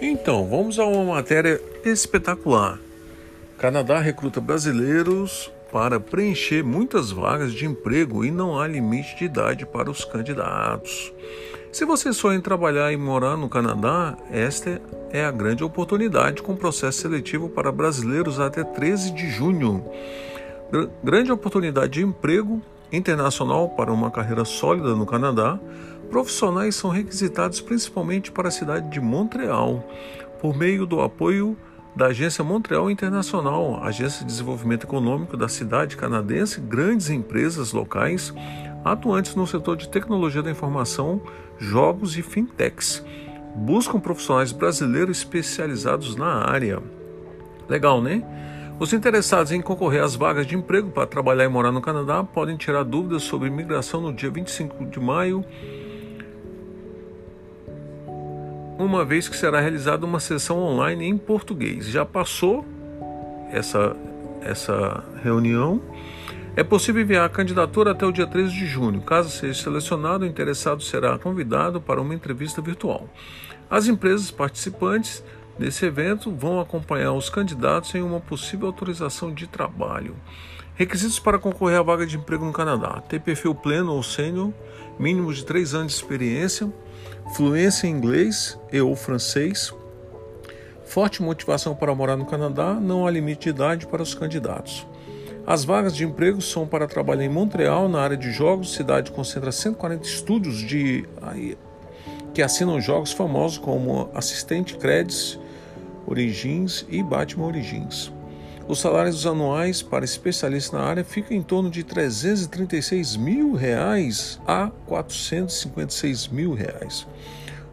Então, vamos a uma matéria espetacular. Canadá recruta brasileiros para preencher muitas vagas de emprego e não há limite de idade para os candidatos. Se você sonha em trabalhar e morar no Canadá, esta é a grande oportunidade com processo seletivo para brasileiros até 13 de junho. Grande oportunidade de emprego internacional para uma carreira sólida no Canadá Profissionais são requisitados principalmente para a cidade de Montreal, por meio do apoio da Agência Montreal Internacional, Agência de Desenvolvimento Econômico da cidade canadense, grandes empresas locais atuantes no setor de tecnologia da informação, jogos e fintechs. Buscam profissionais brasileiros especializados na área. Legal, né? Os interessados em concorrer às vagas de emprego para trabalhar e morar no Canadá podem tirar dúvidas sobre imigração no dia 25 de maio uma vez que será realizada uma sessão online em português. Já passou essa, essa reunião. É possível enviar a candidatura até o dia 13 de junho. Caso seja selecionado, o interessado será convidado para uma entrevista virtual. As empresas participantes desse evento vão acompanhar os candidatos em uma possível autorização de trabalho. Requisitos para concorrer à vaga de emprego no Canadá: ter perfil pleno ou sênior, mínimo de 3 anos de experiência fluência em inglês e ou francês, forte motivação para morar no Canadá, não há limite de idade para os candidatos. As vagas de emprego são para trabalhar em Montreal, na área de jogos, cidade concentra 140 estúdios de que assinam jogos famosos como Assistente Credits, Origins e Batman Origins. Os salários anuais para especialistas na área ficam em torno de 336 mil reais a 456 mil reais.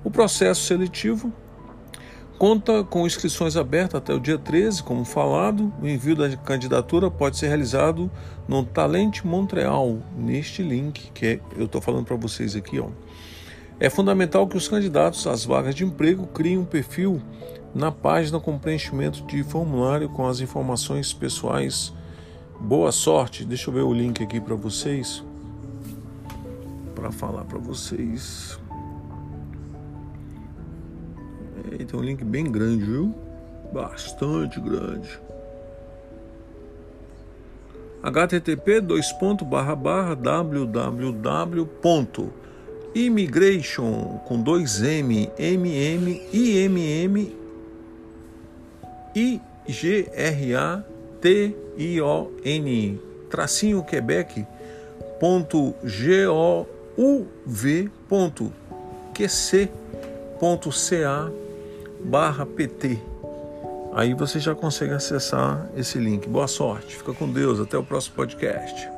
O processo seletivo conta com inscrições abertas até o dia 13, como falado. O envio da candidatura pode ser realizado no Talente Montreal, neste link que eu estou falando para vocês aqui. Ó. É fundamental que os candidatos às vagas de emprego criem um perfil na página com preenchimento de formulário com as informações pessoais. Boa sorte. Deixa eu ver o link aqui para vocês. Para falar para vocês. É, tem um link bem grande, viu? Bastante grande. http dois ponto barra barra www immigration com dois M M M I M M I-G-R-A-T-I-O-N, tracinho Quebec, ponto G-O-U-V, ponto QC, ponto C-A, barra PT. Aí você já consegue acessar esse link. Boa sorte, fica com Deus, até o próximo podcast.